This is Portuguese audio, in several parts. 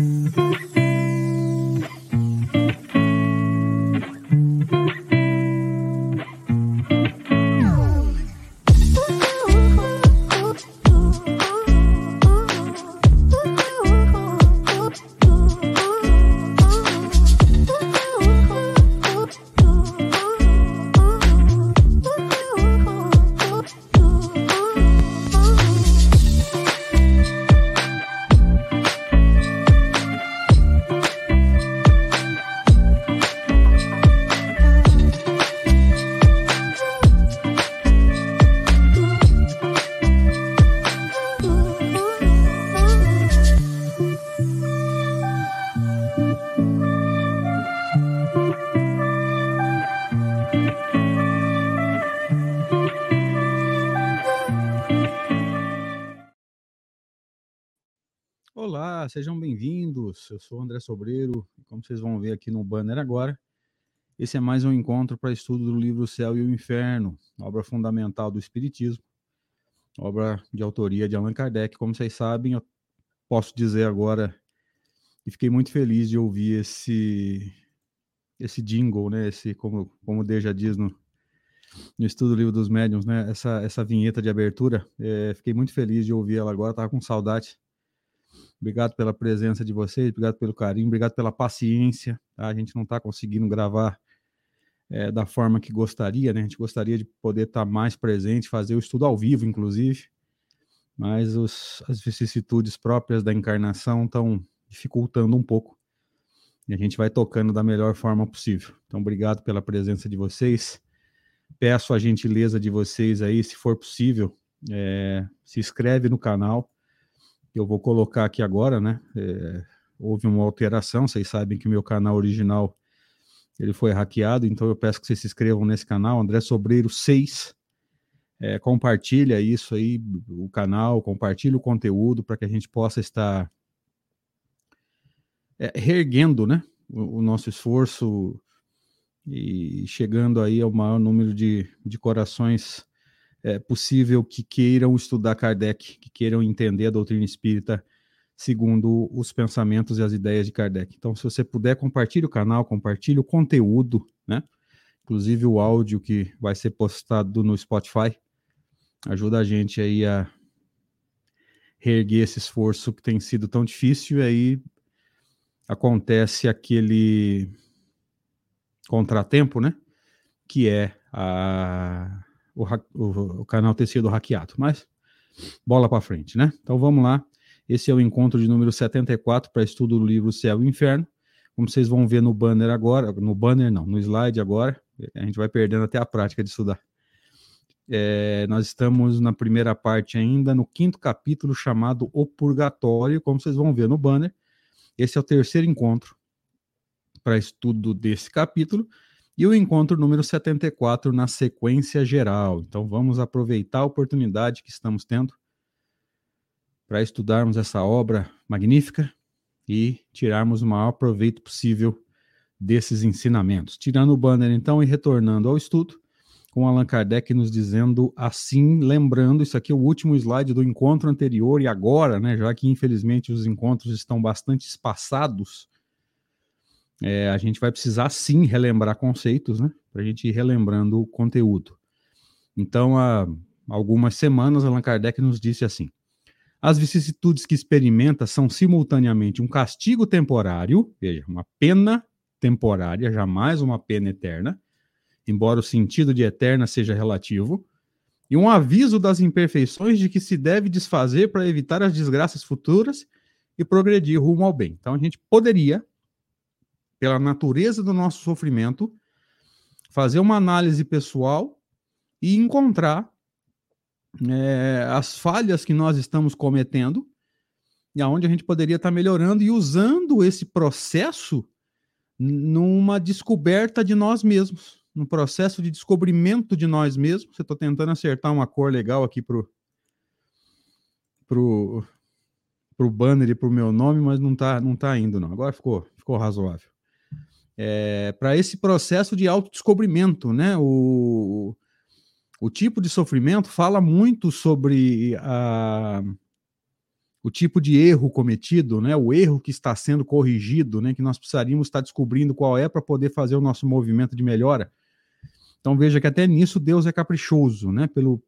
Mm-hmm. Sejam bem-vindos. Eu sou André Sobreiro, como vocês vão ver aqui no banner agora, esse é mais um encontro para estudo do livro O Céu e o Inferno, obra fundamental do Espiritismo, obra de autoria de Allan Kardec. Como vocês sabem, eu posso dizer agora e fiquei muito feliz de ouvir esse esse jingle, né? Esse como como o Deja diz no, no estudo do livro dos médiuns, né? Essa essa vinheta de abertura, é, fiquei muito feliz de ouvir ela agora. Tava com saudade Obrigado pela presença de vocês, obrigado pelo carinho, obrigado pela paciência. Tá? A gente não está conseguindo gravar é, da forma que gostaria, né? A gente gostaria de poder estar tá mais presente, fazer o estudo ao vivo, inclusive, mas os, as vicissitudes próprias da encarnação estão dificultando um pouco. E a gente vai tocando da melhor forma possível. Então, obrigado pela presença de vocês. Peço a gentileza de vocês aí, se for possível, é, se inscreve no canal eu vou colocar aqui agora, né? É, houve uma alteração, vocês sabem que o meu canal original ele foi hackeado, então eu peço que vocês se inscrevam nesse canal, André Sobreiro 6. É, compartilha isso aí, o canal, compartilha o conteúdo para que a gente possa estar é, reerguendo né, o, o, nosso esforço e chegando aí ao maior número de, de corações é possível que queiram estudar Kardec, que queiram entender a doutrina espírita segundo os pensamentos e as ideias de Kardec. Então, se você puder, compartilhe o canal, compartilhe o conteúdo, né? Inclusive o áudio que vai ser postado no Spotify. Ajuda a gente aí a reerguer esse esforço que tem sido tão difícil e aí acontece aquele contratempo, né? Que é a o, o, o canal ter sido hackeado. Mas bola para frente, né? Então vamos lá. Esse é o encontro de número 74 para estudo do livro Céu e Inferno. Como vocês vão ver no banner agora, no banner não, no slide agora, a gente vai perdendo até a prática de estudar. É, nós estamos na primeira parte ainda, no quinto capítulo chamado O Purgatório, como vocês vão ver no banner. Esse é o terceiro encontro para estudo desse capítulo e o encontro número 74 na sequência geral. Então vamos aproveitar a oportunidade que estamos tendo para estudarmos essa obra magnífica e tirarmos o maior proveito possível desses ensinamentos. Tirando o banner então e retornando ao estudo, com Allan Kardec nos dizendo assim, lembrando, isso aqui é o último slide do encontro anterior e agora, né, já que infelizmente os encontros estão bastante espaçados, é, a gente vai precisar sim relembrar conceitos, né? Para a gente ir relembrando o conteúdo. Então, há algumas semanas, Allan Kardec nos disse assim: as vicissitudes que experimenta são simultaneamente um castigo temporário, veja, uma pena temporária, jamais uma pena eterna, embora o sentido de eterna seja relativo, e um aviso das imperfeições de que se deve desfazer para evitar as desgraças futuras e progredir rumo ao bem. Então, a gente poderia pela natureza do nosso sofrimento, fazer uma análise pessoal e encontrar é, as falhas que nós estamos cometendo e aonde a gente poderia estar melhorando e usando esse processo numa descoberta de nós mesmos, num processo de descobrimento de nós mesmos. Você está tentando acertar uma cor legal aqui pro pro pro banner e pro meu nome, mas não tá não tá indo não. Agora ficou ficou razoável é, para esse processo de autodescobrimento, né? O, o tipo de sofrimento fala muito sobre a, o tipo de erro cometido, né, o erro que está sendo corrigido, né, que nós precisaríamos estar descobrindo qual é para poder fazer o nosso movimento de melhora. Então veja que até nisso Deus é caprichoso, né? Pelo,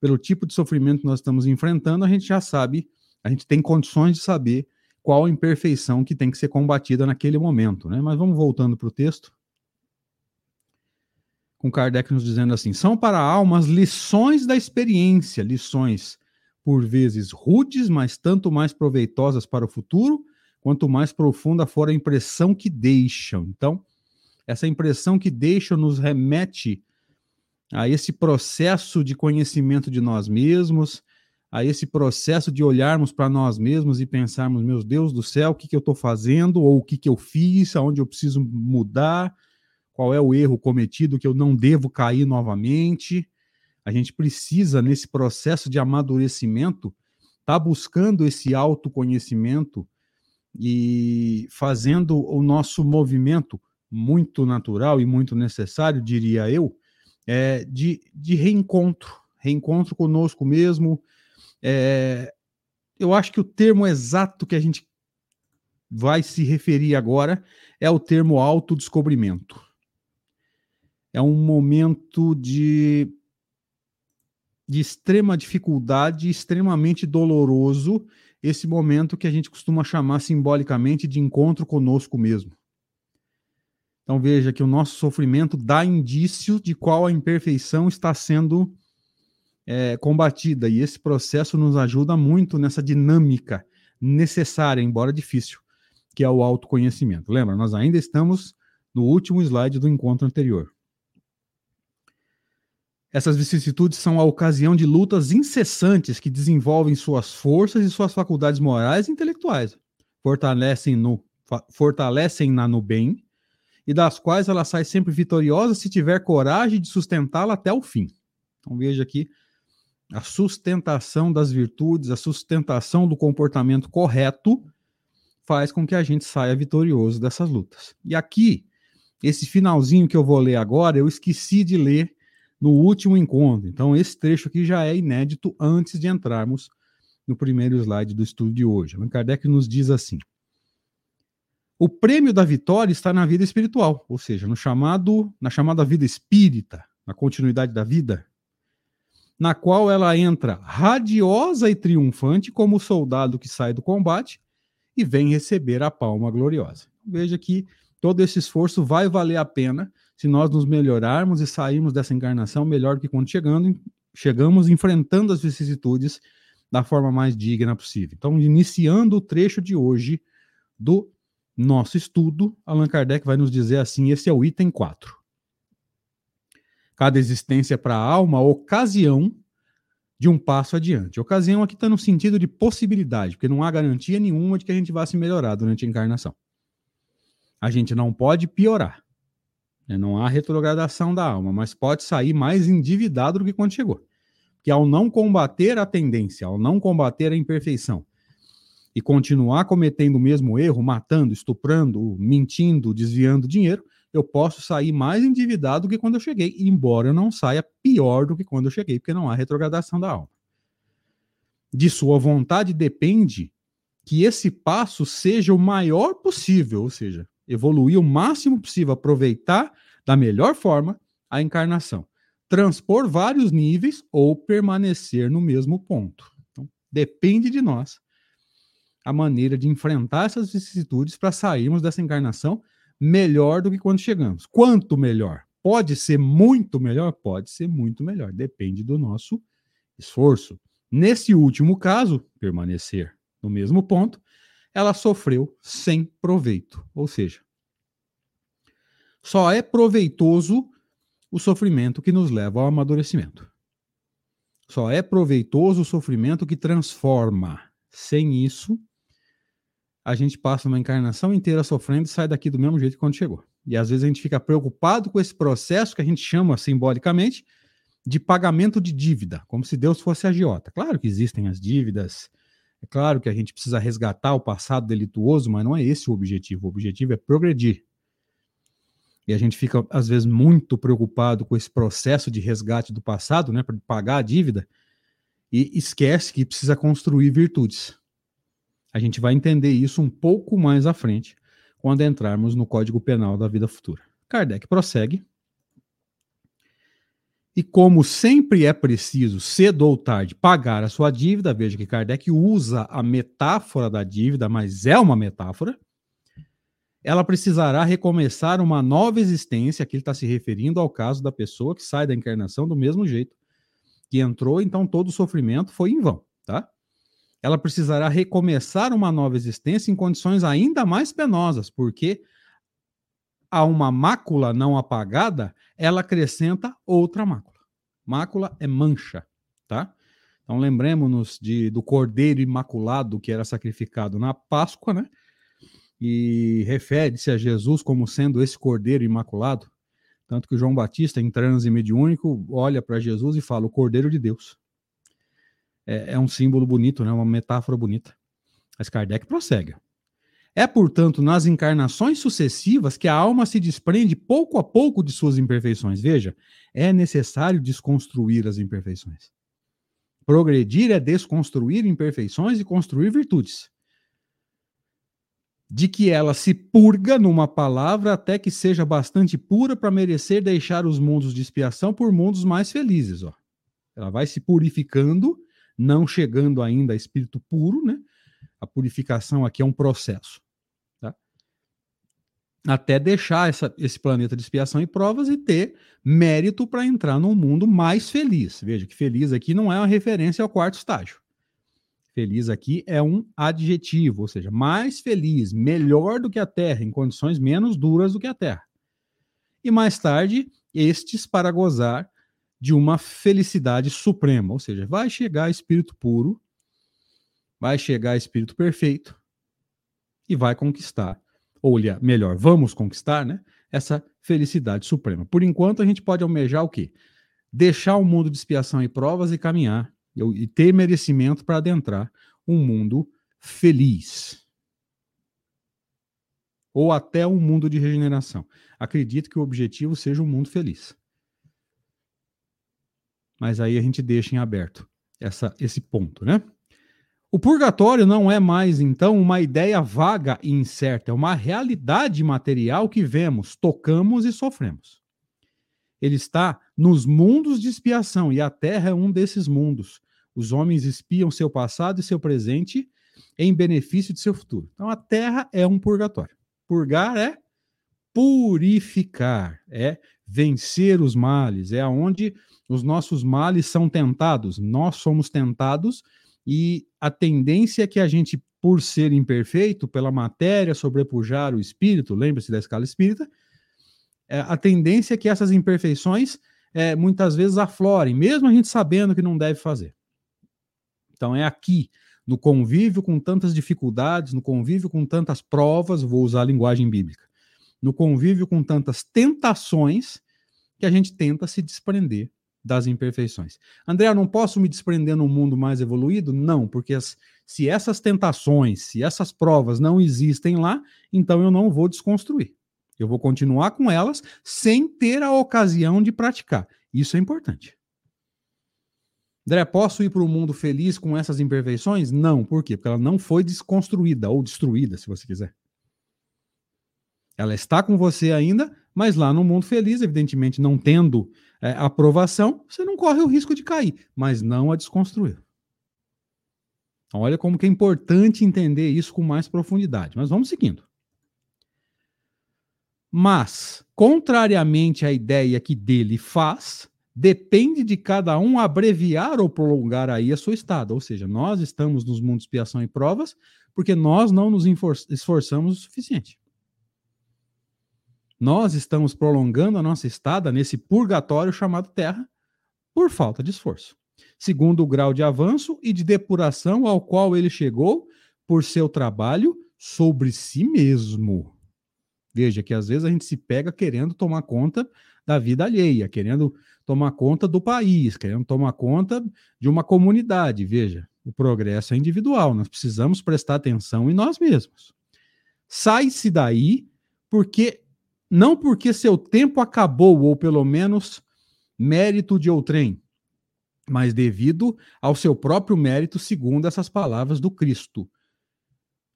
pelo tipo de sofrimento que nós estamos enfrentando, a gente já sabe, a gente tem condições de saber qual imperfeição que tem que ser combatida naquele momento, né? Mas vamos voltando para o texto. Com Kardec nos dizendo assim: são para a alma as lições da experiência, lições por vezes rudes, mas tanto mais proveitosas para o futuro, quanto mais profunda for a impressão que deixam. Então, essa impressão que deixam nos remete a esse processo de conhecimento de nós mesmos, a esse processo de olharmos para nós mesmos e pensarmos, meu Deus do céu, o que, que eu estou fazendo, ou o que, que eu fiz, aonde eu preciso mudar, qual é o erro cometido que eu não devo cair novamente. A gente precisa, nesse processo de amadurecimento, estar tá buscando esse autoconhecimento e fazendo o nosso movimento muito natural e muito necessário, diria eu, é, de, de reencontro, reencontro conosco mesmo. É, eu acho que o termo exato que a gente vai se referir agora é o termo autodescobrimento. É um momento de de extrema dificuldade, extremamente doloroso, esse momento que a gente costuma chamar simbolicamente de encontro conosco mesmo. Então veja que o nosso sofrimento dá indício de qual a imperfeição está sendo é, combatida, e esse processo nos ajuda muito nessa dinâmica necessária, embora difícil, que é o autoconhecimento. Lembra, nós ainda estamos no último slide do encontro anterior. Essas vicissitudes são a ocasião de lutas incessantes que desenvolvem suas forças e suas faculdades morais e intelectuais, fortalecem no fortalecem-na no bem e das quais ela sai sempre vitoriosa se tiver coragem de sustentá-la até o fim. Então veja aqui a sustentação das virtudes, a sustentação do comportamento correto faz com que a gente saia vitorioso dessas lutas. E aqui, esse finalzinho que eu vou ler agora, eu esqueci de ler no último encontro. Então, esse trecho aqui já é inédito antes de entrarmos no primeiro slide do estudo de hoje. Allan Kardec nos diz assim: o prêmio da vitória está na vida espiritual, ou seja, no chamado, na chamada vida espírita, na continuidade da vida, na qual ela entra radiosa e triunfante como o soldado que sai do combate e vem receber a palma gloriosa. Veja que todo esse esforço vai valer a pena se nós nos melhorarmos e sairmos dessa encarnação melhor do que quando chegando, chegamos enfrentando as vicissitudes da forma mais digna possível. Então, iniciando o trecho de hoje do nosso estudo, Allan Kardec vai nos dizer assim: esse é o item 4. Cada existência para a alma, ocasião de um passo adiante. Ocasião aqui está no sentido de possibilidade, porque não há garantia nenhuma de que a gente vá se melhorar durante a encarnação. A gente não pode piorar. Né? Não há retrogradação da alma, mas pode sair mais endividado do que quando chegou. Que ao não combater a tendência, ao não combater a imperfeição, e continuar cometendo o mesmo erro, matando, estuprando, mentindo, desviando dinheiro, eu posso sair mais endividado do que quando eu cheguei, embora eu não saia pior do que quando eu cheguei, porque não há retrogradação da alma. De sua vontade depende que esse passo seja o maior possível, ou seja, evoluir o máximo possível, aproveitar da melhor forma a encarnação, transpor vários níveis ou permanecer no mesmo ponto. Então, depende de nós a maneira de enfrentar essas vicissitudes para sairmos dessa encarnação melhor do que quando chegamos. Quanto melhor? Pode ser muito melhor? Pode ser muito melhor. Depende do nosso esforço. Nesse último caso, permanecer no mesmo ponto, ela sofreu sem proveito. Ou seja, só é proveitoso o sofrimento que nos leva ao amadurecimento. Só é proveitoso o sofrimento que transforma. Sem isso, a gente passa uma encarnação inteira sofrendo e sai daqui do mesmo jeito que quando chegou. E às vezes a gente fica preocupado com esse processo que a gente chama simbolicamente de pagamento de dívida, como se Deus fosse agiota. Claro que existem as dívidas, é claro que a gente precisa resgatar o passado delituoso, mas não é esse o objetivo. O objetivo é progredir. E a gente fica, às vezes, muito preocupado com esse processo de resgate do passado, né, para pagar a dívida, e esquece que precisa construir virtudes. A gente vai entender isso um pouco mais à frente, quando entrarmos no Código Penal da Vida Futura. Kardec prossegue. E como sempre é preciso, cedo ou tarde, pagar a sua dívida, veja que Kardec usa a metáfora da dívida, mas é uma metáfora, ela precisará recomeçar uma nova existência. Aqui ele está se referindo ao caso da pessoa que sai da encarnação do mesmo jeito que entrou, então todo o sofrimento foi em vão, tá? Ela precisará recomeçar uma nova existência em condições ainda mais penosas, porque a uma mácula não apagada, ela acrescenta outra mácula. Mácula é mancha, tá? Então lembremos-nos do cordeiro imaculado que era sacrificado na Páscoa, né? e refere-se a Jesus como sendo esse cordeiro imaculado. Tanto que João Batista, em transe mediúnico, olha para Jesus e fala: o cordeiro de Deus. É, é, um símbolo bonito, né? uma metáfora bonita. Mas Kardec prossegue. É, portanto, nas encarnações sucessivas que a alma se desprende pouco a pouco de suas imperfeições. Veja, é necessário desconstruir as imperfeições. Progredir é desconstruir imperfeições e construir virtudes de que ela se purga numa palavra até que seja bastante pura para merecer deixar os mundos de expiação por mundos mais felizes. Ó. Ela vai se purificando, não chegando ainda a espírito puro, né? A purificação aqui é um processo. Tá? Até deixar essa, esse planeta de expiação e provas e ter mérito para entrar num mundo mais feliz. Veja que feliz aqui não é uma referência ao quarto estágio. Feliz aqui é um adjetivo, ou seja, mais feliz, melhor do que a terra, em condições menos duras do que a terra. E mais tarde, estes para gozar de uma felicidade suprema, ou seja, vai chegar espírito puro, vai chegar espírito perfeito e vai conquistar, ou melhor, vamos conquistar, né? Essa felicidade suprema. Por enquanto, a gente pode almejar o quê? Deixar o mundo de expiação e provas e caminhar e ter merecimento para adentrar um mundo feliz. Ou até um mundo de regeneração. Acredito que o objetivo seja um mundo feliz. Mas aí a gente deixa em aberto essa, esse ponto, né? O purgatório não é mais, então, uma ideia vaga e incerta, é uma realidade material que vemos, tocamos e sofremos. Ele está nos mundos de expiação e a Terra é um desses mundos. Os homens espiam seu passado e seu presente em benefício de seu futuro. Então a Terra é um purgatório. Purgar é purificar, é vencer os males, é aonde os nossos males são tentados. Nós somos tentados e a tendência é que a gente, por ser imperfeito, pela matéria sobrepujar o espírito, lembre-se da escala espírita, é, a tendência é que essas imperfeições é, muitas vezes aflorem, mesmo a gente sabendo que não deve fazer. Então é aqui, no convívio com tantas dificuldades, no convívio com tantas provas, vou usar a linguagem bíblica, no convívio com tantas tentações, que a gente tenta se desprender das imperfeições. André, eu não posso me desprender num mundo mais evoluído? Não, porque as, se essas tentações, se essas provas não existem lá, então eu não vou desconstruir. Eu vou continuar com elas sem ter a ocasião de praticar. Isso é importante. André, posso ir para o mundo feliz com essas imperfeições? Não. Por quê? Porque ela não foi desconstruída ou destruída, se você quiser. Ela está com você ainda, mas lá no mundo feliz, evidentemente, não tendo é, aprovação, você não corre o risco de cair, mas não a desconstruir. Então, olha como que é importante entender isso com mais profundidade. Mas vamos seguindo. Mas, contrariamente à ideia que dele faz, depende de cada um abreviar ou prolongar aí a sua estada. Ou seja, nós estamos nos mundos de expiação e provas porque nós não nos esforçamos o suficiente. Nós estamos prolongando a nossa estada nesse purgatório chamado Terra por falta de esforço. Segundo o grau de avanço e de depuração ao qual ele chegou por seu trabalho sobre si mesmo. Veja que às vezes a gente se pega querendo tomar conta da vida alheia, querendo tomar conta do país, querendo tomar conta de uma comunidade. Veja, o progresso é individual, nós precisamos prestar atenção em nós mesmos. Sai-se daí porque não porque seu tempo acabou ou pelo menos mérito de outrem, mas devido ao seu próprio mérito, segundo essas palavras do Cristo.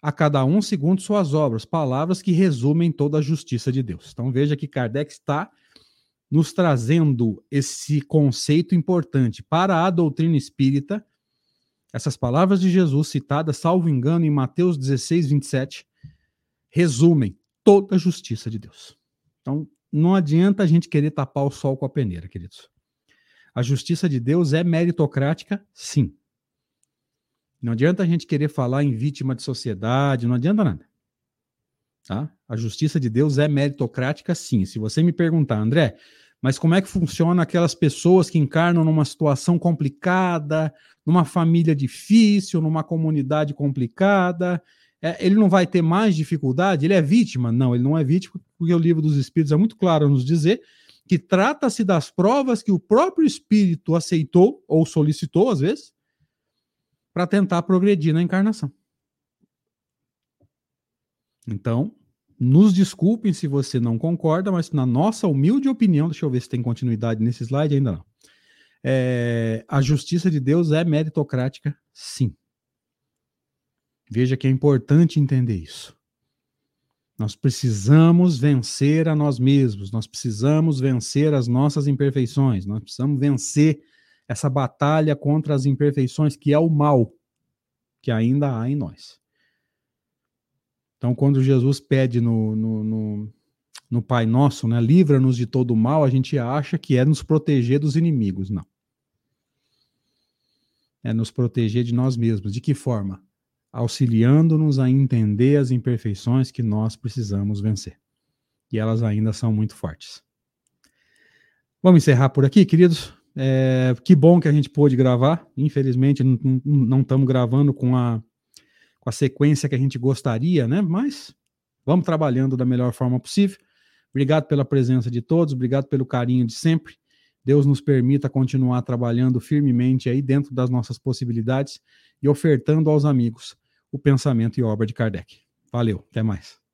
a cada um segundo suas obras, palavras que resumem toda a justiça de Deus. Então veja que Kardec está nos trazendo esse conceito importante para a doutrina espírita. Essas palavras de Jesus citadas, salvo engano, em Mateus 16, 27, resumem toda a justiça de Deus. Então, não adianta a gente querer tapar o sol com a peneira, queridos. A justiça de Deus é meritocrática, sim. Não adianta a gente querer falar em vítima de sociedade, não adianta nada. Tá? A justiça de Deus é meritocrática, sim. Se você me perguntar, André, mas como é que funciona aquelas pessoas que encarnam numa situação complicada, numa família difícil, numa comunidade complicada? É, ele não vai ter mais dificuldade? Ele é vítima? Não, ele não é vítima, porque o livro dos Espíritos é muito claro nos dizer que trata-se das provas que o próprio Espírito aceitou ou solicitou, às vezes, para tentar progredir na encarnação. Então, nos desculpem se você não concorda, mas na nossa humilde opinião, deixa eu ver se tem continuidade nesse slide, ainda não. É, a justiça de Deus é meritocrática, sim. Veja que é importante entender isso. Nós precisamos vencer a nós mesmos, nós precisamos vencer as nossas imperfeições, nós precisamos vencer essa batalha contra as imperfeições, que é o mal que ainda há em nós. Então, quando Jesus pede no, no, no, no Pai Nosso, né, livra-nos de todo o mal, a gente acha que é nos proteger dos inimigos. Não. É nos proteger de nós mesmos. De que forma? Auxiliando-nos a entender as imperfeições que nós precisamos vencer. E elas ainda são muito fortes. Vamos encerrar por aqui, queridos. É, que bom que a gente pôde gravar. Infelizmente, não estamos gravando com a, com a sequência que a gente gostaria, né? Mas vamos trabalhando da melhor forma possível. Obrigado pela presença de todos, obrigado pelo carinho de sempre. Deus nos permita continuar trabalhando firmemente aí dentro das nossas possibilidades e ofertando aos amigos o pensamento e obra de Kardec. Valeu, até mais.